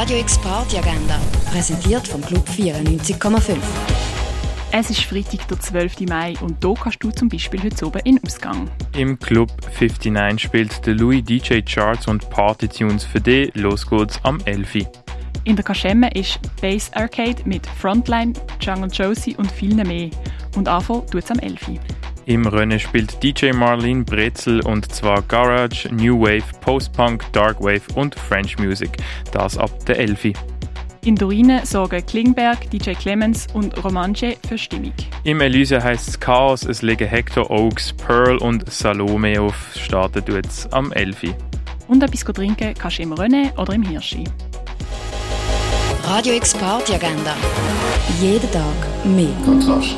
Radio X Party Agenda, präsentiert vom Club 94,5. Es ist Freitag, der 12. Mai und hier kannst du zum Beispiel heute oben in Ausgang. Im Club 59 spielt der Louis DJ Charts und Party Tunes für dich. Los geht's am 11. In der Kaschemme ist Bass Arcade mit Frontline, Jungle Josie und vielen mehr. Und anfangen tut es am 11. Im Rennen spielt DJ Marlene Brezel und zwar Garage, New Wave, Post-Punk, Dark Wave und French Music. Das ab der 11. In Dorine sorgen Klingberg, DJ Clemens und Romanche für Stimmung. Im Elyse heisst es Chaos, es legen Hector Oaks, Pearl und Salome auf. Starten tut's am 11. Und etwas trinken kannst du im Rennen oder im Hirschi. Radio X Party Agenda. Jeden Tag mehr. Kontrast.